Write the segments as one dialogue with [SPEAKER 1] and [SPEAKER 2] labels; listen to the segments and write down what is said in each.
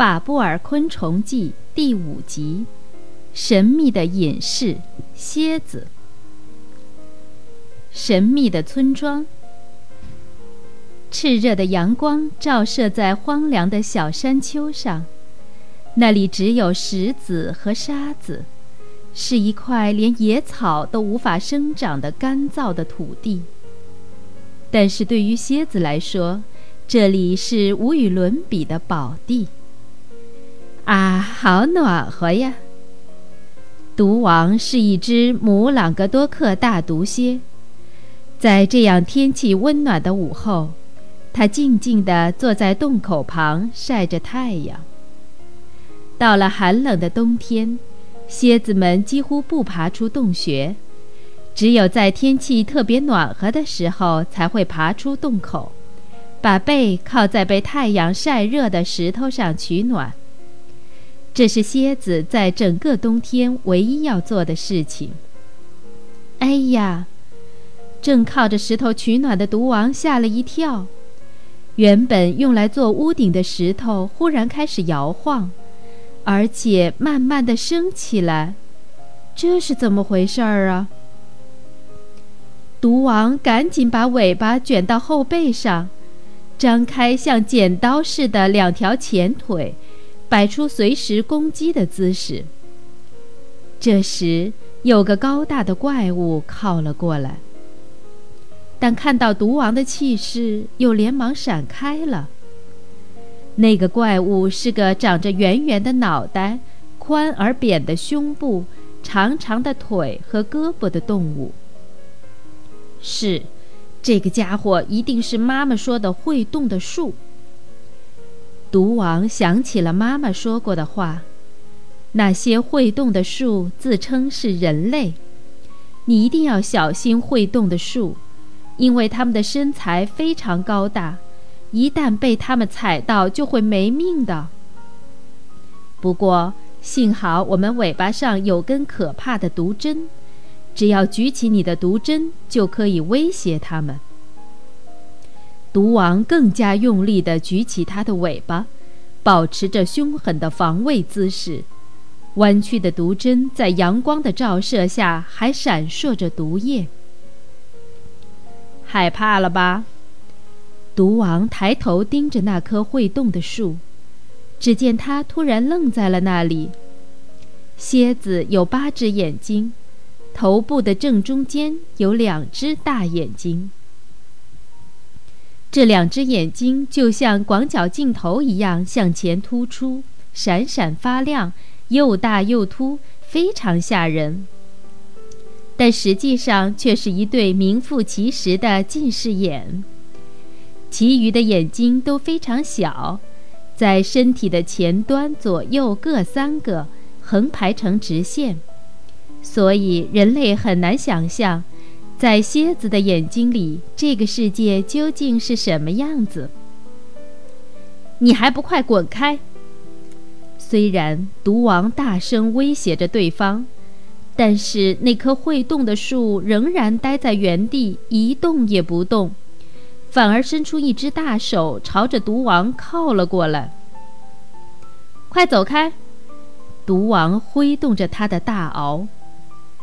[SPEAKER 1] 法布尔昆虫记》第五集：神秘的隐士——蝎子。神秘的村庄。炽热的阳光照射在荒凉的小山丘上，那里只有石子和沙子，是一块连野草都无法生长的干燥的土地。但是对于蝎子来说，这里是无与伦比的宝地。啊，好暖和呀！毒王是一只母朗格多克大毒蝎，在这样天气温暖的午后。他静静地坐在洞口旁晒着太阳。到了寒冷的冬天，蝎子们几乎不爬出洞穴，只有在天气特别暖和的时候才会爬出洞口，把背靠在被太阳晒热的石头上取暖。这是蝎子在整个冬天唯一要做的事情。哎呀！正靠着石头取暖的毒王吓了一跳。原本用来做屋顶的石头忽然开始摇晃，而且慢慢的升起来，这是怎么回事儿啊？毒王赶紧把尾巴卷到后背上，张开像剪刀似的两条前腿，摆出随时攻击的姿势。这时，有个高大的怪物靠了过来。但看到毒王的气势，又连忙闪开了。那个怪物是个长着圆圆的脑袋、宽而扁的胸部、长长的腿和胳膊的动物。是，这个家伙一定是妈妈说的会动的树。毒王想起了妈妈说过的话：那些会动的树自称是人类，你一定要小心会动的树。因为它们的身材非常高大，一旦被它们踩到，就会没命的。不过幸好我们尾巴上有根可怕的毒针，只要举起你的毒针，就可以威胁它们。毒王更加用力地举起它的尾巴，保持着凶狠的防卫姿势。弯曲的毒针在阳光的照射下还闪烁着毒液。害怕了吧？毒王抬头盯着那棵会动的树，只见它突然愣在了那里。蝎子有八只眼睛，头部的正中间有两只大眼睛。这两只眼睛就像广角镜头一样向前突出，闪闪发亮，又大又凸，非常吓人。但实际上却是一对名副其实的近视眼，其余的眼睛都非常小，在身体的前端左右各三个，横排成直线，所以人类很难想象，在蝎子的眼睛里，这个世界究竟是什么样子。你还不快滚开！虽然毒王大声威胁着对方。但是那棵会动的树仍然待在原地，一动也不动，反而伸出一只大手，朝着毒王靠了过来。快走开！毒王挥动着他的大螯，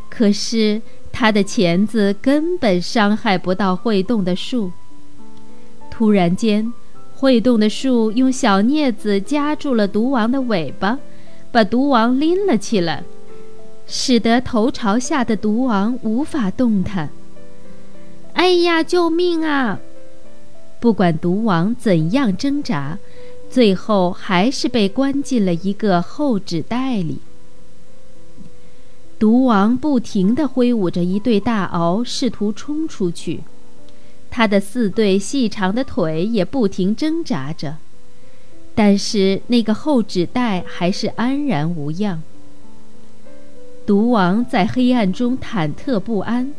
[SPEAKER 1] 可是他的钳子根本伤害不到会动的树。突然间，会动的树用小镊子夹住了毒王的尾巴，把毒王拎了起来。使得头朝下的毒王无法动弹。哎呀，救命啊！不管毒王怎样挣扎，最后还是被关进了一个厚纸袋里。毒王不停地挥舞着一对大螯，试图冲出去，他的四对细长的腿也不停挣扎着，但是那个厚纸袋还是安然无恙。毒王在黑暗中忐忑不安，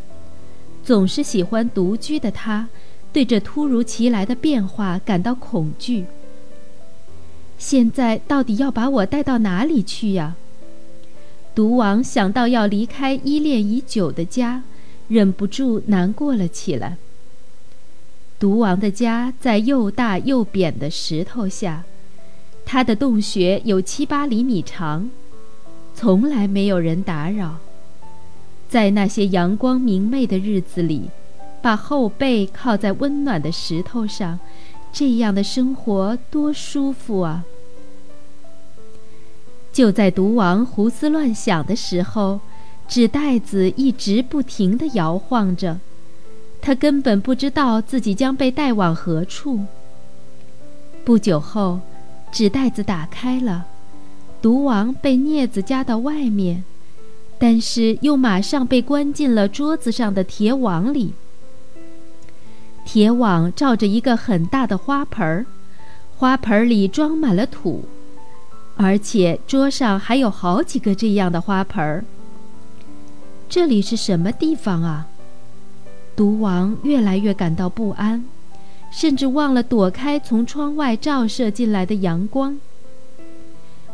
[SPEAKER 1] 总是喜欢独居的他，对这突如其来的变化感到恐惧。现在到底要把我带到哪里去呀？毒王想到要离开依恋已久的家，忍不住难过了起来。毒王的家在又大又扁的石头下，它的洞穴有七八厘米长，从来没有人打扰。在那些阳光明媚的日子里，把后背靠在温暖的石头上，这样的生活多舒服啊！就在毒王胡思乱想的时候，纸袋子一直不停地摇晃着，他根本不知道自己将被带往何处。不久后，纸袋子打开了，毒王被镊子夹到外面，但是又马上被关进了桌子上的铁网里。铁网罩着一个很大的花盆儿，花盆里装满了土。而且桌上还有好几个这样的花盆儿。这里是什么地方啊？毒王越来越感到不安，甚至忘了躲开从窗外照射进来的阳光。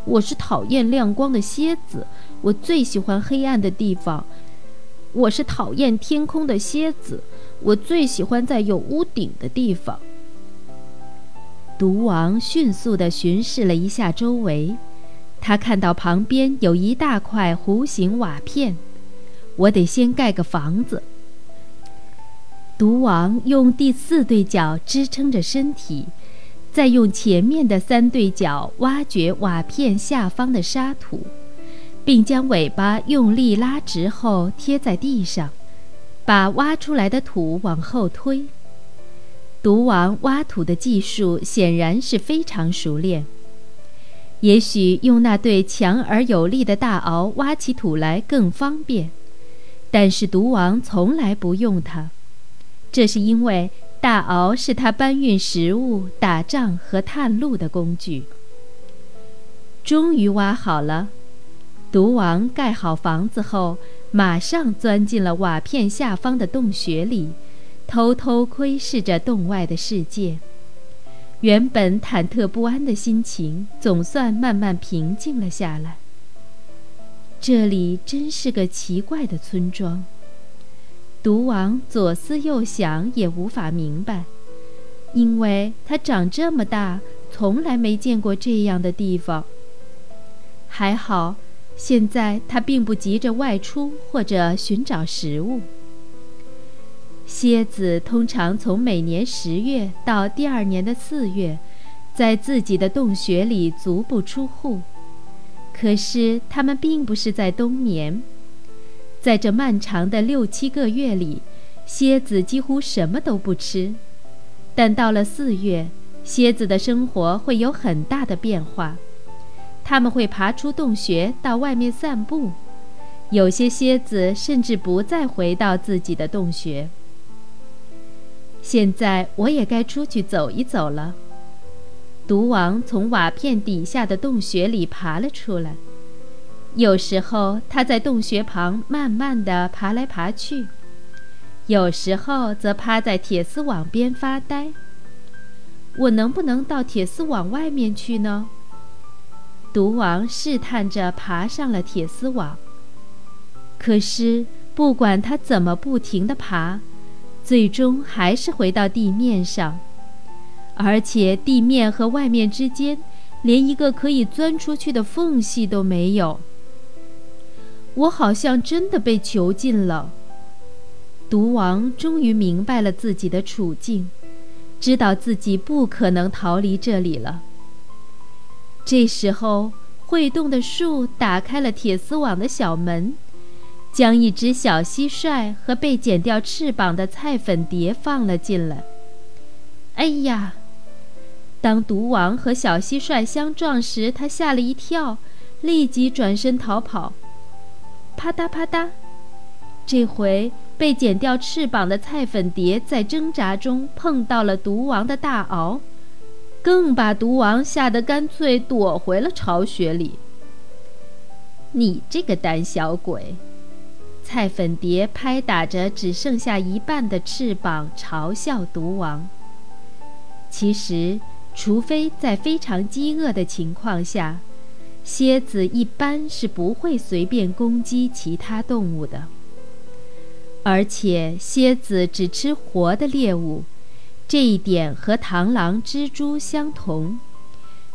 [SPEAKER 1] 我是讨厌亮光的蝎子，我最喜欢黑暗的地方。我是讨厌天空的蝎子，我最喜欢在有屋顶的地方。毒王迅速地巡视了一下周围，他看到旁边有一大块弧形瓦片。我得先盖个房子。毒王用第四对脚支撑着身体，再用前面的三对脚挖掘瓦片下方的沙土，并将尾巴用力拉直后贴在地上，把挖出来的土往后推。毒王挖土的技术显然是非常熟练。也许用那对强而有力的大螯挖起土来更方便，但是毒王从来不用它，这是因为大螯是他搬运食物、打仗和探路的工具。终于挖好了，毒王盖好房子后，马上钻进了瓦片下方的洞穴里。偷偷窥视着洞外的世界，原本忐忑不安的心情总算慢慢平静了下来。这里真是个奇怪的村庄。毒王左思右想也无法明白，因为他长这么大从来没见过这样的地方。还好，现在他并不急着外出或者寻找食物。蝎子通常从每年十月到第二年的四月，在自己的洞穴里足不出户。可是它们并不是在冬眠，在这漫长的六七个月里，蝎子几乎什么都不吃。但到了四月，蝎子的生活会有很大的变化，它们会爬出洞穴到外面散步，有些蝎子甚至不再回到自己的洞穴。现在我也该出去走一走了。毒王从瓦片底下的洞穴里爬了出来，有时候他在洞穴旁慢慢地爬来爬去，有时候则趴在铁丝网边发呆。我能不能到铁丝网外面去呢？毒王试探着爬上了铁丝网，可是不管他怎么不停地爬。最终还是回到地面上，而且地面和外面之间连一个可以钻出去的缝隙都没有。我好像真的被囚禁了。毒王终于明白了自己的处境，知道自己不可能逃离这里了。这时候，会动的树打开了铁丝网的小门。将一只小蟋蟀和被剪掉翅膀的菜粉蝶放了进来。哎呀！当毒王和小蟋蟀相撞时，他吓了一跳，立即转身逃跑。啪嗒啪嗒，这回被剪掉翅膀的菜粉蝶在挣扎中碰到了毒王的大螯，更把毒王吓得干脆躲回了巢穴里。你这个胆小鬼！菜粉蝶拍打着只剩下一半的翅膀，嘲笑毒王。其实，除非在非常饥饿的情况下，蝎子一般是不会随便攻击其他动物的。而且，蝎子只吃活的猎物，这一点和螳螂、蜘蛛相同。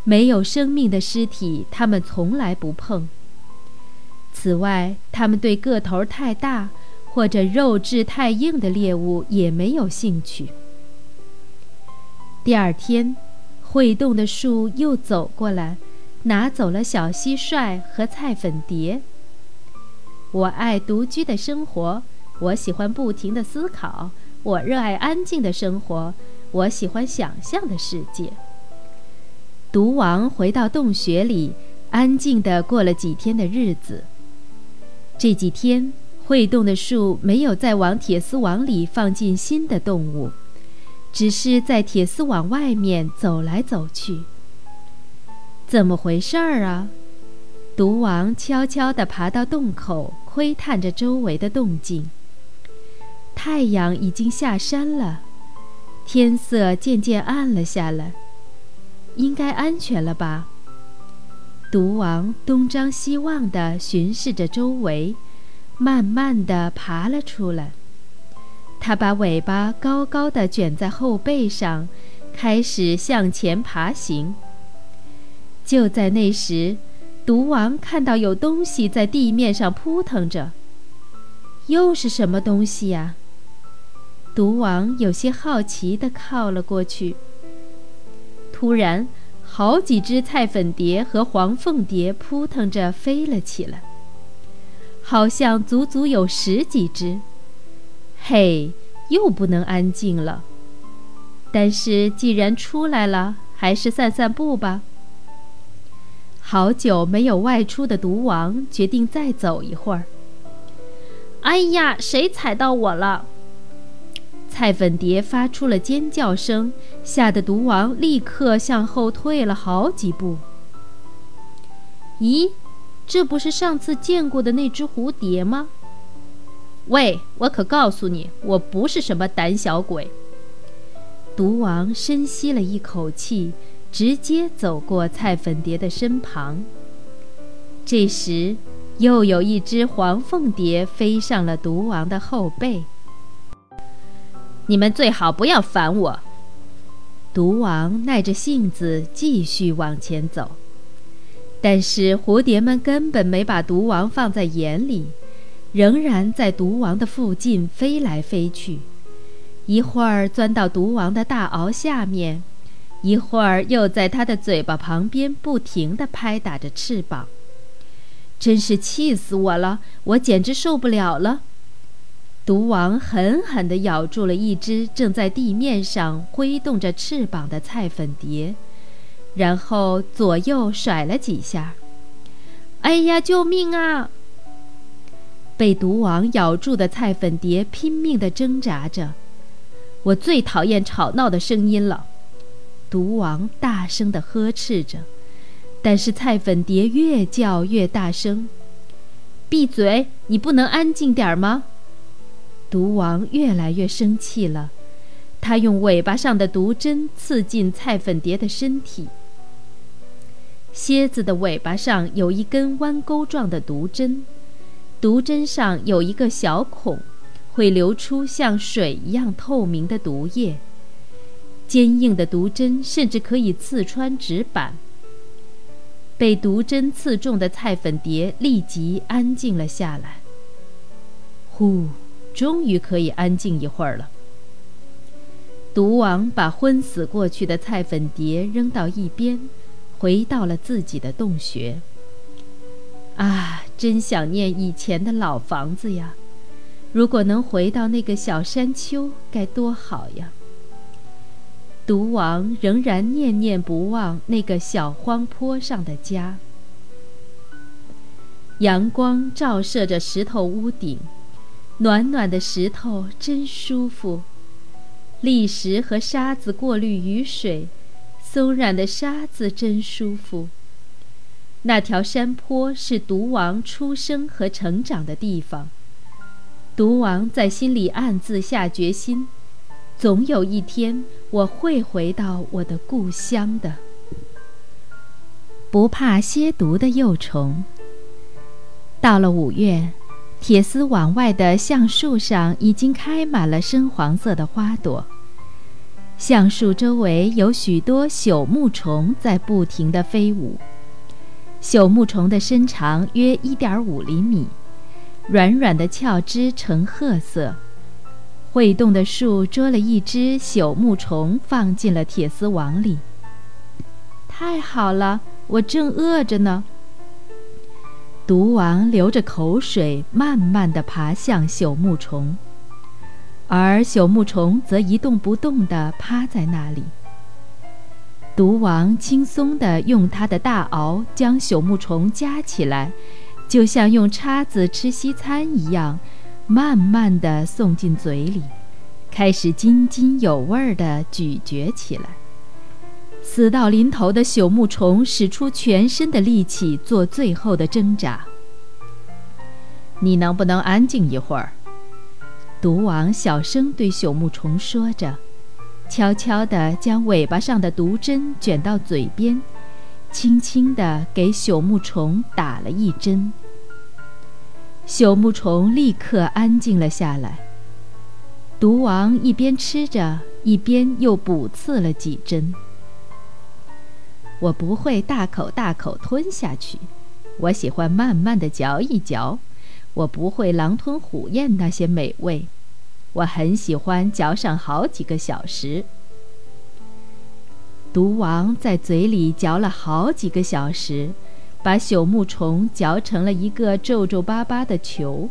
[SPEAKER 1] 没有生命的尸体，它们从来不碰。此外，他们对个头太大或者肉质太硬的猎物也没有兴趣。第二天，会动的树又走过来，拿走了小蟋蟀和菜粉蝶。我爱独居的生活，我喜欢不停的思考，我热爱安静的生活，我喜欢想象的世界。毒王回到洞穴里，安静地过了几天的日子。这几天，会动的树没有再往铁丝网里放进新的动物，只是在铁丝网外面走来走去。怎么回事儿啊？毒王悄悄地爬到洞口，窥探着周围的动静。太阳已经下山了，天色渐渐暗了下来，应该安全了吧？毒王东张西望地巡视着周围，慢慢地爬了出来。他把尾巴高高地卷在后背上，开始向前爬行。就在那时，毒王看到有东西在地面上扑腾着。又是什么东西呀？毒王有些好奇地靠了过去。突然，好几只菜粉蝶和黄凤蝶扑腾着飞了起来，好像足足有十几只。嘿，又不能安静了。但是既然出来了，还是散散步吧。好久没有外出的毒王决定再走一会儿。哎呀，谁踩到我了？菜粉蝶发出了尖叫声，吓得毒王立刻向后退了好几步。咦，这不是上次见过的那只蝴蝶吗？喂，我可告诉你，我不是什么胆小鬼。毒王深吸了一口气，直接走过菜粉蝶的身旁。这时，又有一只黄凤蝶飞上了毒王的后背。你们最好不要烦我。毒王耐着性子继续往前走，但是蝴蝶们根本没把毒王放在眼里，仍然在毒王的附近飞来飞去，一会儿钻到毒王的大螯下面，一会儿又在他的嘴巴旁边不停地拍打着翅膀。真是气死我了！我简直受不了了。毒王狠狠地咬住了一只正在地面上挥动着翅膀的菜粉蝶，然后左右甩了几下。哎呀，救命啊！被毒王咬住的菜粉蝶拼命地挣扎着。我最讨厌吵闹的声音了，毒王大声地呵斥着。但是菜粉蝶越叫越大声。闭嘴！你不能安静点吗？毒王越来越生气了，他用尾巴上的毒针刺进菜粉蝶的身体。蝎子的尾巴上有一根弯钩状的毒针，毒针上有一个小孔，会流出像水一样透明的毒液。坚硬的毒针甚至可以刺穿纸板。被毒针刺中的菜粉蝶立即安静了下来。呼。终于可以安静一会儿了。毒王把昏死过去的菜粉蝶扔到一边，回到了自己的洞穴。啊，真想念以前的老房子呀！如果能回到那个小山丘，该多好呀！毒王仍然念念不忘那个小荒坡上的家。阳光照射着石头屋顶。暖暖的石头真舒服，砾石和沙子过滤雨水，松软的沙子真舒服。那条山坡是毒王出生和成长的地方。毒王在心里暗自下决心：总有一天我会回到我的故乡的。不怕蝎毒的幼虫。到了五月。铁丝网外的橡树上已经开满了深黄色的花朵，橡树周围有许多朽木虫在不停地飞舞。朽木虫的身长约一点五厘米，软软的鞘枝呈褐色。会动的树捉了一只朽木虫，放进了铁丝网里。太好了，我正饿着呢。毒王流着口水，慢慢地爬向朽木虫，而朽木虫则一动不动地趴在那里。毒王轻松地用他的大螯将朽木虫夹起来，就像用叉子吃西餐一样，慢慢地送进嘴里，开始津津有味地咀嚼起来。死到临头的朽木虫使出全身的力气做最后的挣扎。你能不能安静一会儿？毒王小声对朽木虫说着。悄悄地将尾巴上的毒针卷到嘴边，轻轻地给朽木虫打了一针。朽木虫立刻安静了下来。毒王一边吃着，一边又补刺了几针。我不会大口大口吞下去，我喜欢慢慢地嚼一嚼。我不会狼吞虎咽那些美味。我很喜欢嚼上好几个小时。毒王在嘴里嚼了好几个小时，把朽木虫嚼成了一个皱皱巴巴的球。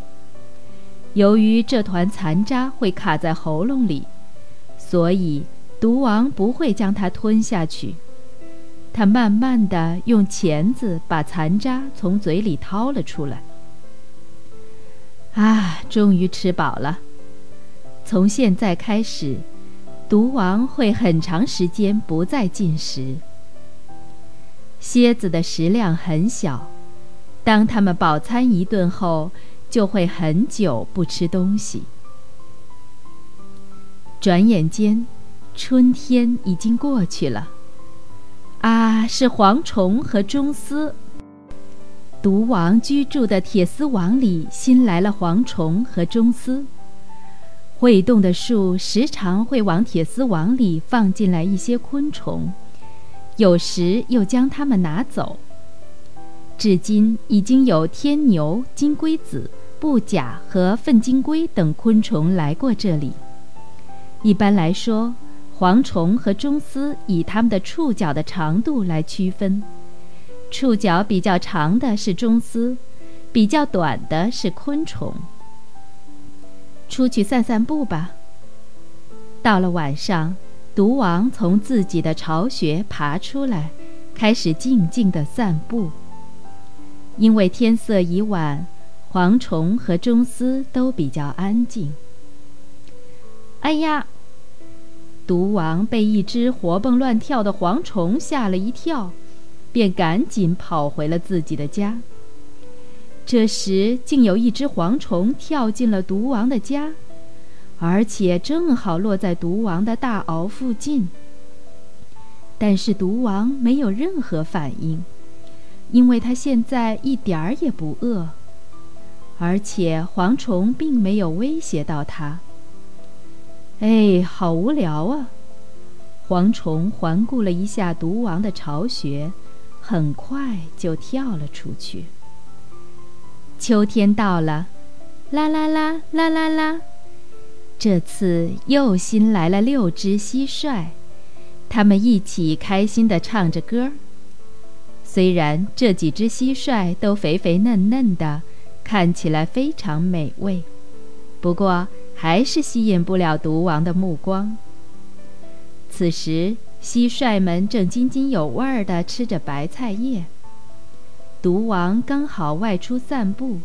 [SPEAKER 1] 由于这团残渣会卡在喉咙里，所以毒王不会将它吞下去。他慢慢地用钳子把残渣从嘴里掏了出来。啊，终于吃饱了。从现在开始，毒王会很长时间不再进食。蝎子的食量很小，当它们饱餐一顿后，就会很久不吃东西。转眼间，春天已经过去了。啊，是蝗虫和螽斯。毒王居住的铁丝网里新来了蝗虫和螽斯。会动的树时常会往铁丝网里放进来一些昆虫，有时又将它们拿走。至今已经有天牛、金龟子、布甲和粪金龟等昆虫来过这里。一般来说，蝗虫和螽斯以它们的触角的长度来区分，触角比较长的是螽斯，比较短的是昆虫。出去散散步吧。到了晚上，毒王从自己的巢穴爬出来，开始静静地散步。因为天色已晚，蝗虫和螽斯都比较安静。哎呀！毒王被一只活蹦乱跳的蝗虫吓了一跳，便赶紧跑回了自己的家。这时，竟有一只蝗虫跳进了毒王的家，而且正好落在毒王的大螯附近。但是毒王没有任何反应，因为他现在一点儿也不饿，而且蝗虫并没有威胁到他。哎，好无聊啊！蝗虫环顾了一下毒王的巢穴，很快就跳了出去。秋天到了，啦啦啦啦啦啦！这次又新来了六只蟋蟀，它们一起开心地唱着歌。虽然这几只蟋蟀都肥肥嫩嫩的，看起来非常美味，不过还是吸引不了毒王的目光。此时，蟋蟀们正津津有味地吃着白菜叶。毒王刚好外出散步，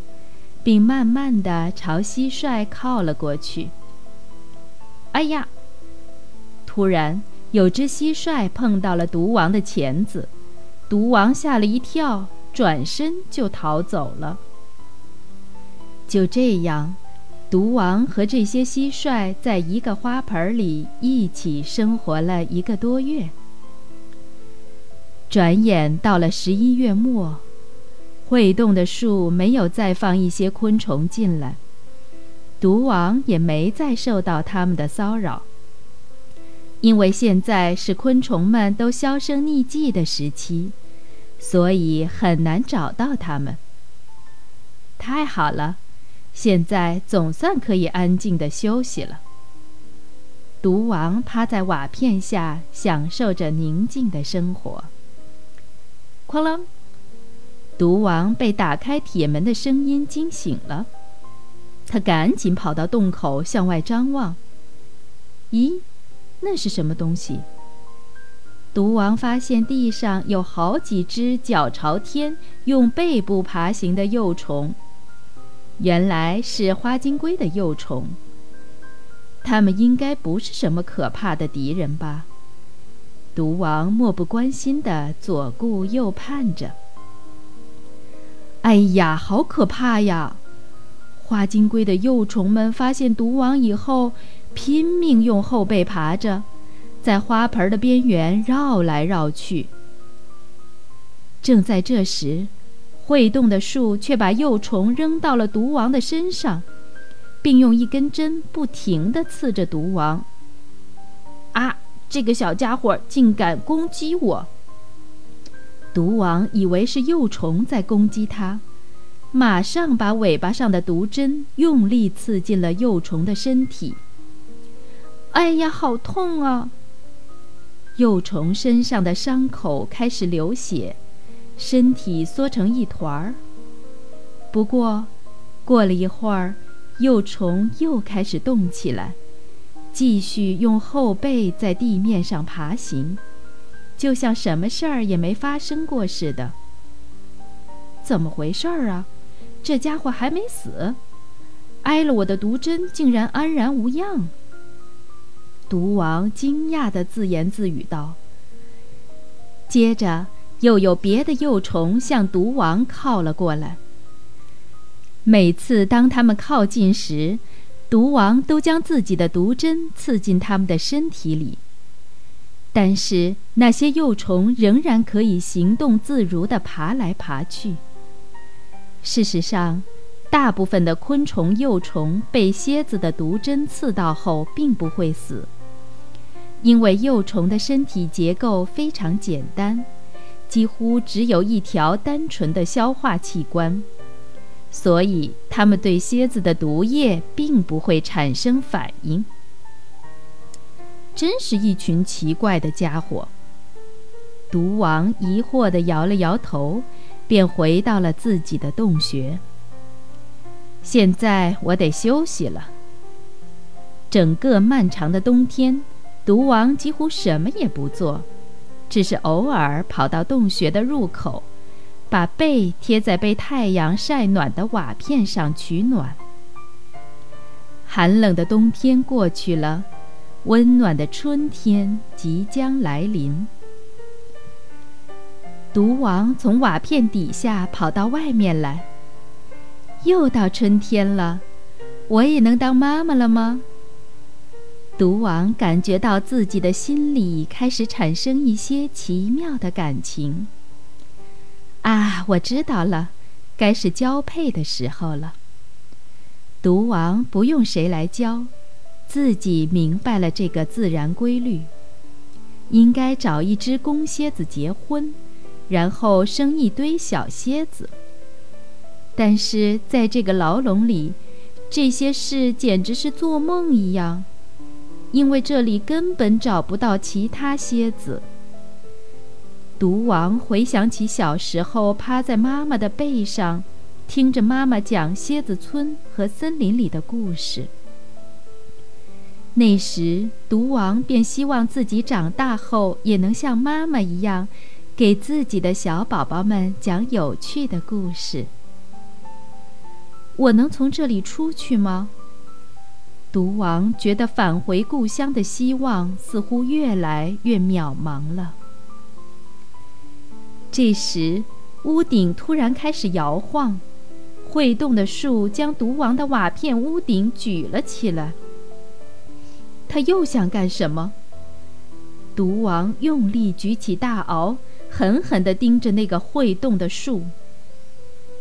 [SPEAKER 1] 并慢慢地朝蟋蟀靠了过去。哎呀！突然，有只蟋蟀碰到了毒王的钳子，毒王吓了一跳，转身就逃走了。就这样，毒王和这些蟋蟀在一个花盆里一起生活了一个多月。转眼到了十一月末。会动的树没有再放一些昆虫进来，毒王也没再受到他们的骚扰。因为现在是昆虫们都销声匿迹的时期，所以很难找到它们。太好了，现在总算可以安静的休息了。毒王趴在瓦片下，享受着宁静的生活。哐啷！毒王被打开铁门的声音惊醒了，他赶紧跑到洞口向外张望。咦，那是什么东西？毒王发现地上有好几只脚朝天、用背部爬行的幼虫，原来是花金龟的幼虫。他们应该不是什么可怕的敌人吧？毒王漠不关心地左顾右盼着。哎呀，好可怕呀！花金龟的幼虫们发现毒王以后，拼命用后背爬着，在花盆的边缘绕来绕去。正在这时，会动的树却把幼虫扔到了毒王的身上。并用一根针不停地刺着毒王。啊！这个小家伙竟敢攻击我！毒王以为是幼虫在攻击他，马上把尾巴上的毒针用力刺进了幼虫的身体。哎呀，好痛啊！幼虫身上的伤口开始流血，身体缩成一团儿。不过，过了一会儿。幼虫又开始动起来，继续用后背在地面上爬行，就像什么事儿也没发生过似的。怎么回事儿啊？这家伙还没死，挨了我的毒针竟然安然无恙。毒王惊讶地自言自语道。接着，又有别的幼虫向毒王靠了过来。每次当它们靠近时，毒王都将自己的毒针刺进它们的身体里。但是那些幼虫仍然可以行动自如地爬来爬去。事实上，大部分的昆虫幼虫被蝎子的毒针刺到后并不会死，因为幼虫的身体结构非常简单，几乎只有一条单纯的消化器官。所以，它们对蝎子的毒液并不会产生反应。真是一群奇怪的家伙。毒王疑惑地摇了摇头，便回到了自己的洞穴。现在我得休息了。整个漫长的冬天，毒王几乎什么也不做，只是偶尔跑到洞穴的入口。把背贴在被太阳晒暖的瓦片上取暖。寒冷的冬天过去了，温暖的春天即将来临。毒王从瓦片底下跑到外面来。又到春天了，我也能当妈妈了吗？毒王感觉到自己的心里开始产生一些奇妙的感情。啊，我知道了，该是交配的时候了。毒王不用谁来教，自己明白了这个自然规律。应该找一只公蝎子结婚，然后生一堆小蝎子。但是在这个牢笼里，这些事简直是做梦一样，因为这里根本找不到其他蝎子。毒王回想起小时候趴在妈妈的背上，听着妈妈讲蝎子村和森林里的故事。那时，毒王便希望自己长大后也能像妈妈一样，给自己的小宝宝们讲有趣的故事。我能从这里出去吗？毒王觉得返回故乡的希望似乎越来越渺茫了。这时，屋顶突然开始摇晃，会动的树将毒王的瓦片屋顶举了起来。他又想干什么？毒王用力举起大鳌，狠狠地盯着那个会动的树，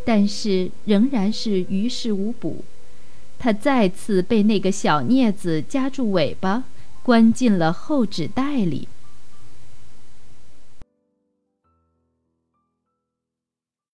[SPEAKER 1] 但是仍然是于事无补。他再次被那个小镊子夹住尾巴，关进了厚纸袋里。